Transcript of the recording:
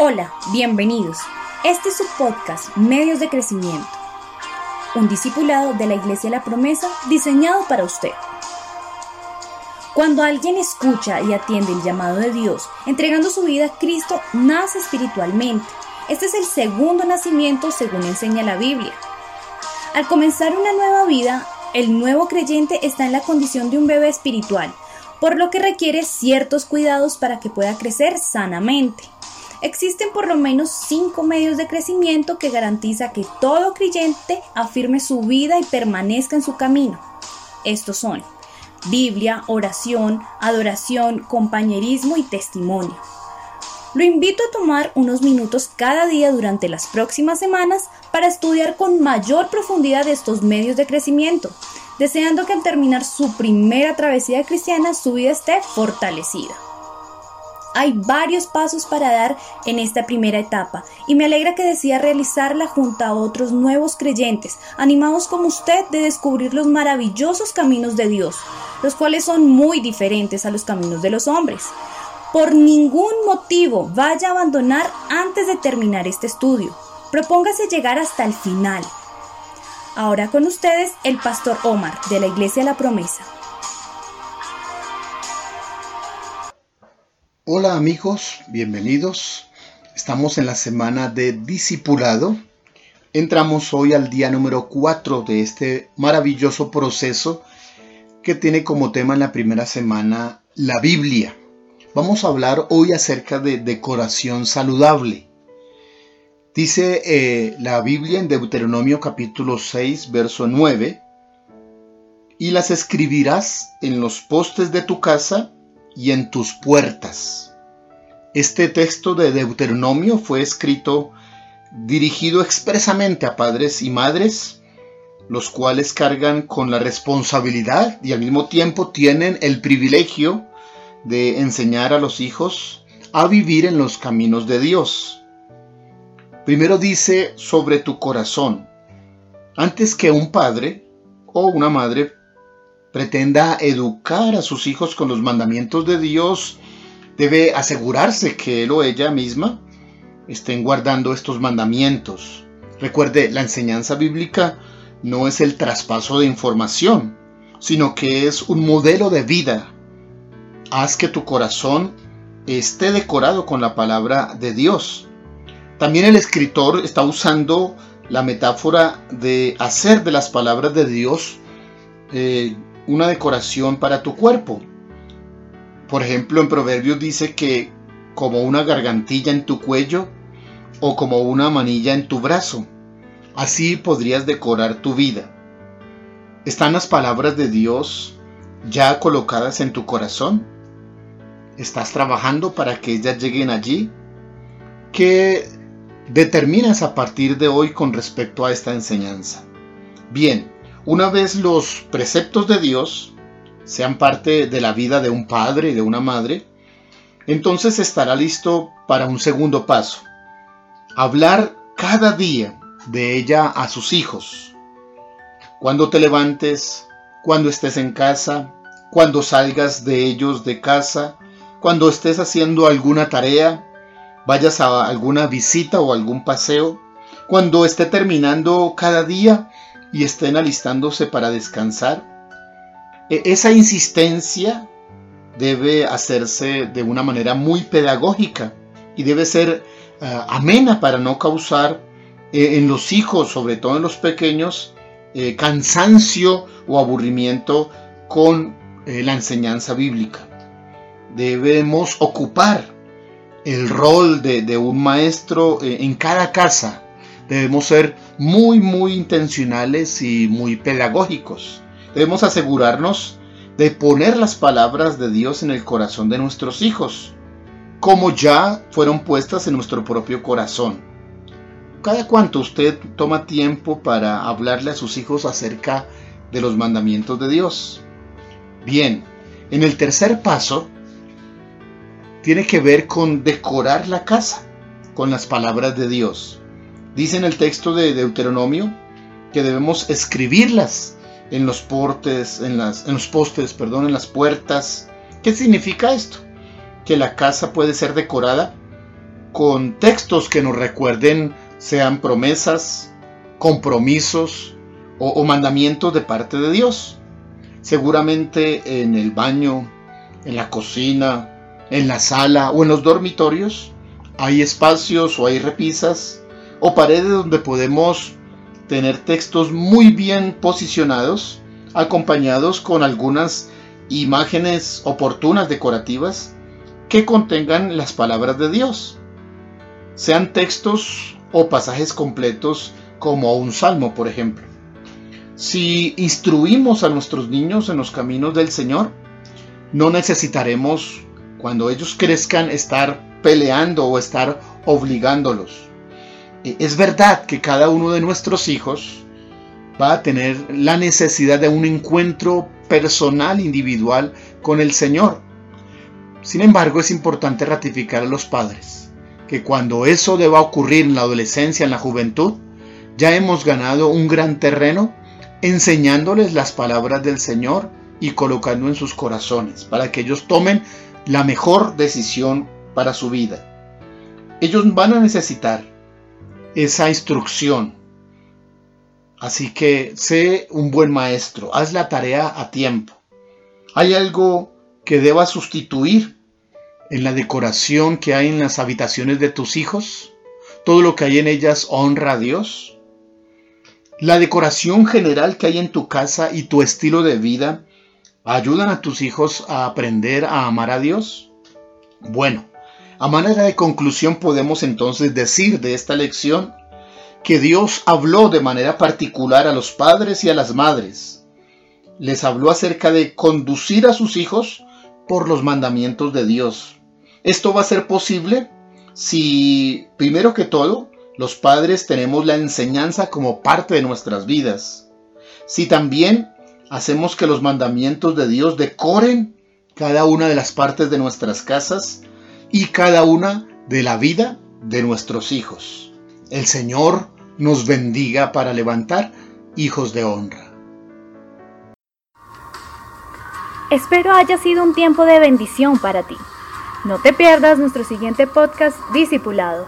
Hola, bienvenidos. Este es su podcast Medios de Crecimiento, un discipulado de la Iglesia La Promesa diseñado para usted. Cuando alguien escucha y atiende el llamado de Dios, entregando su vida a Cristo, nace espiritualmente. Este es el segundo nacimiento según enseña la Biblia. Al comenzar una nueva vida, el nuevo creyente está en la condición de un bebé espiritual, por lo que requiere ciertos cuidados para que pueda crecer sanamente. Existen por lo menos cinco medios de crecimiento que garantiza que todo creyente afirme su vida y permanezca en su camino. Estos son Biblia, oración, adoración, compañerismo y testimonio. Lo invito a tomar unos minutos cada día durante las próximas semanas para estudiar con mayor profundidad estos medios de crecimiento, deseando que al terminar su primera travesía cristiana su vida esté fortalecida. Hay varios pasos para dar en esta primera etapa y me alegra que decida realizarla junto a otros nuevos creyentes, animados como usted de descubrir los maravillosos caminos de Dios, los cuales son muy diferentes a los caminos de los hombres. Por ningún motivo vaya a abandonar antes de terminar este estudio. Propóngase llegar hasta el final. Ahora con ustedes el pastor Omar de la Iglesia La Promesa. Hola amigos, bienvenidos. Estamos en la semana de discipulado. Entramos hoy al día número 4 de este maravilloso proceso que tiene como tema en la primera semana la Biblia. Vamos a hablar hoy acerca de decoración saludable. Dice eh, la Biblia en Deuteronomio capítulo 6, verso 9, y las escribirás en los postes de tu casa y en tus puertas. Este texto de Deuteronomio fue escrito dirigido expresamente a padres y madres, los cuales cargan con la responsabilidad y al mismo tiempo tienen el privilegio de enseñar a los hijos a vivir en los caminos de Dios. Primero dice sobre tu corazón. Antes que un padre o una madre pretenda educar a sus hijos con los mandamientos de Dios, debe asegurarse que él o ella misma estén guardando estos mandamientos. Recuerde, la enseñanza bíblica no es el traspaso de información, sino que es un modelo de vida. Haz que tu corazón esté decorado con la palabra de Dios. También el escritor está usando la metáfora de hacer de las palabras de Dios eh, una decoración para tu cuerpo. Por ejemplo, en Proverbios dice que como una gargantilla en tu cuello o como una manilla en tu brazo. Así podrías decorar tu vida. ¿Están las palabras de Dios ya colocadas en tu corazón? ¿Estás trabajando para que ellas lleguen allí? ¿Qué determinas a partir de hoy con respecto a esta enseñanza? Bien, una vez los preceptos de Dios sean parte de la vida de un padre y de una madre, entonces estará listo para un segundo paso. Hablar cada día de ella a sus hijos. Cuando te levantes, cuando estés en casa, cuando salgas de ellos de casa, cuando estés haciendo alguna tarea, vayas a alguna visita o algún paseo, cuando esté terminando cada día y estén alistándose para descansar. E, esa insistencia debe hacerse de una manera muy pedagógica y debe ser eh, amena para no causar eh, en los hijos, sobre todo en los pequeños, eh, cansancio o aburrimiento con la enseñanza bíblica. Debemos ocupar el rol de un maestro en cada casa Debemos ser muy, muy intencionales y muy pedagógicos. Debemos asegurarnos de poner las palabras de Dios en el corazón de nuestros hijos, como ya fueron puestas en nuestro propio corazón. Cada cuanto usted toma tiempo para hablarle a sus hijos acerca de los mandamientos de Dios. Bien, en el tercer paso tiene que ver con decorar la casa con las palabras de Dios. Dice en el texto de Deuteronomio que debemos escribirlas en los portes, en, las, en los postes, perdón, en las puertas. ¿Qué significa esto? Que la casa puede ser decorada con textos que nos recuerden sean promesas, compromisos o, o mandamientos de parte de Dios. Seguramente en el baño, en la cocina, en la sala o en los dormitorios hay espacios o hay repisas o paredes donde podemos tener textos muy bien posicionados, acompañados con algunas imágenes oportunas decorativas que contengan las palabras de Dios. Sean textos o pasajes completos como un salmo, por ejemplo. Si instruimos a nuestros niños en los caminos del Señor, no necesitaremos, cuando ellos crezcan, estar peleando o estar obligándolos. Eh, es verdad que cada uno de nuestros hijos va a tener la necesidad de un encuentro personal, individual con el Señor. Sin embargo, es importante ratificar a los padres que cuando eso deba ocurrir en la adolescencia, en la juventud, ya hemos ganado un gran terreno enseñándoles las palabras del Señor y colocando en sus corazones para que ellos tomen la mejor decisión para su vida. Ellos van a necesitar esa instrucción. Así que sé un buen maestro, haz la tarea a tiempo. ¿Hay algo que deba sustituir en la decoración que hay en las habitaciones de tus hijos? ¿Todo lo que hay en ellas honra a Dios? ¿La decoración general que hay en tu casa y tu estilo de vida ayudan a tus hijos a aprender a amar a Dios? Bueno, a manera de conclusión podemos entonces decir de esta lección que Dios habló de manera particular a los padres y a las madres. Les habló acerca de conducir a sus hijos por los mandamientos de Dios. Esto va a ser posible si, primero que todo, los padres tenemos la enseñanza como parte de nuestras vidas. Si también hacemos que los mandamientos de Dios decoren cada una de las partes de nuestras casas y cada una de la vida de nuestros hijos. El Señor nos bendiga para levantar hijos de honra. Espero haya sido un tiempo de bendición para ti. No te pierdas nuestro siguiente podcast Discipulado.